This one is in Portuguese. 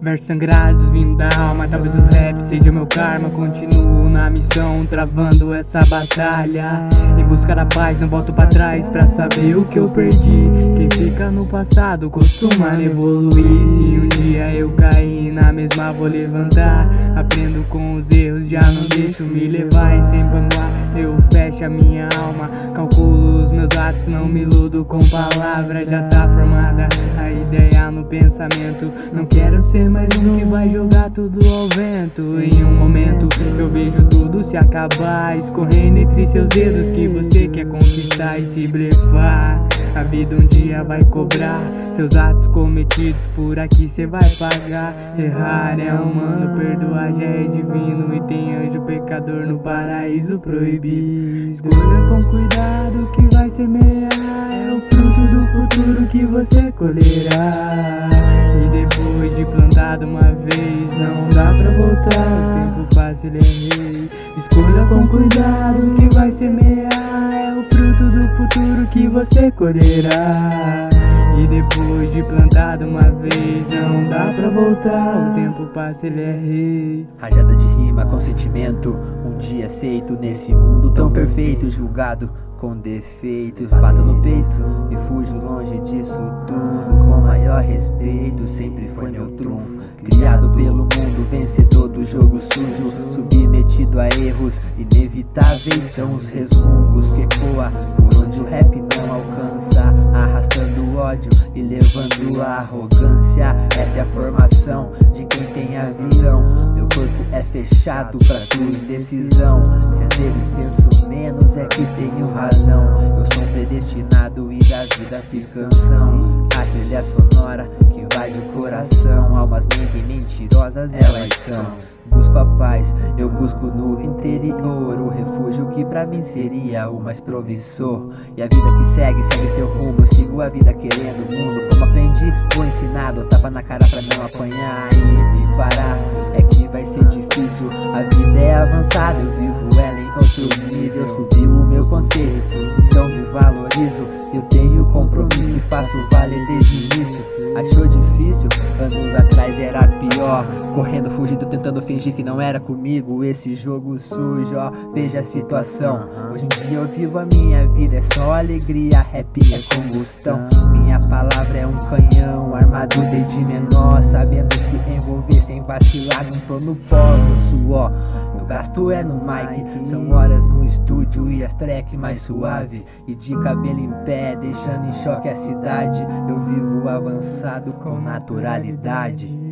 Versos sangrados vindo da alma, talvez o rap seja meu karma. Continuo na missão, travando essa batalha. Em busca da paz, não volto pra trás pra saber o que eu perdi. Quem fica no passado costuma evoluir. Se um dia eu cair na mesma, vou levantar. Aprendo com os erros, já não deixo me levar. E sem banguar, eu fecho a minha alma. Calculo os meus atos, não me iludo com palavras. Já tá formada a ideia no pensamento. Não quero ser mais um que vai jogar tudo ao vento. Em um momento eu vejo tudo se acabar, escorrendo entre seus dedos que você quer conquistar e se blefar. A vida um dia vai cobrar seus atos cometidos por aqui cê vai pagar. Errar é humano, perdoar já é divino e tem anjo pecador no paraíso proibido. Escolha com cuidado que vai semear é o fruto do futuro que você colherá. E depois de plantado uma vez, não dá pra voltar. O tempo passa, ele é rei. Escolha com cuidado que vai semear é o fruto do futuro que você colherá. E depois de plantado uma vez, não dá pra voltar. O tempo passa, ele é rei. Rajada de rima com sentimento, aceito nesse mundo tão perfeito, julgado com defeitos. Bato no peito e fujo longe disso tudo. Com maior respeito, sempre foi meu trunfo. Criado pelo mundo, vencedor do jogo sujo. Submetido a erros inevitáveis, são os resmungos que ecoa por onde o rap não alcança. Ódio e levando a arrogância. Essa é a formação de quem tem a visão. Meu corpo é fechado pra tua indecisão. Se às vezes penso menos, é que tenho razão. Eu sou um predestinado e da vida fiz canção. A trilha sonora que invade o coração. Almas mentem mentirosas, elas são. Busco a paz, eu busco no interior o refúgio que pra mim seria o mais promissor. E a vida que segue, segue seu rumo. Eu sigo a vida querendo o mundo. Como aprendi, vou ensinado. Tapa na cara pra não apanhar e me parar. É que vai ser difícil, a vida é avançada. Eu vivo faço valer desde o início. Achou difícil? Anos atrás era pior. Correndo, fugindo, tentando fingir que não era comigo. Esse jogo sujo, ó, veja a situação. Hoje em dia eu vivo a minha vida, é só alegria, rap é combustão. Minha palavra é um canhão, armado desde menor. Sabendo se envolver sem vacilar, não tô no pó, no suor. Meu gasto é no mic, são horas no estúdio e as track mais suave. E de cabelo em pé, deixando em choque a cidade. Eu vivo avançado com naturalidade.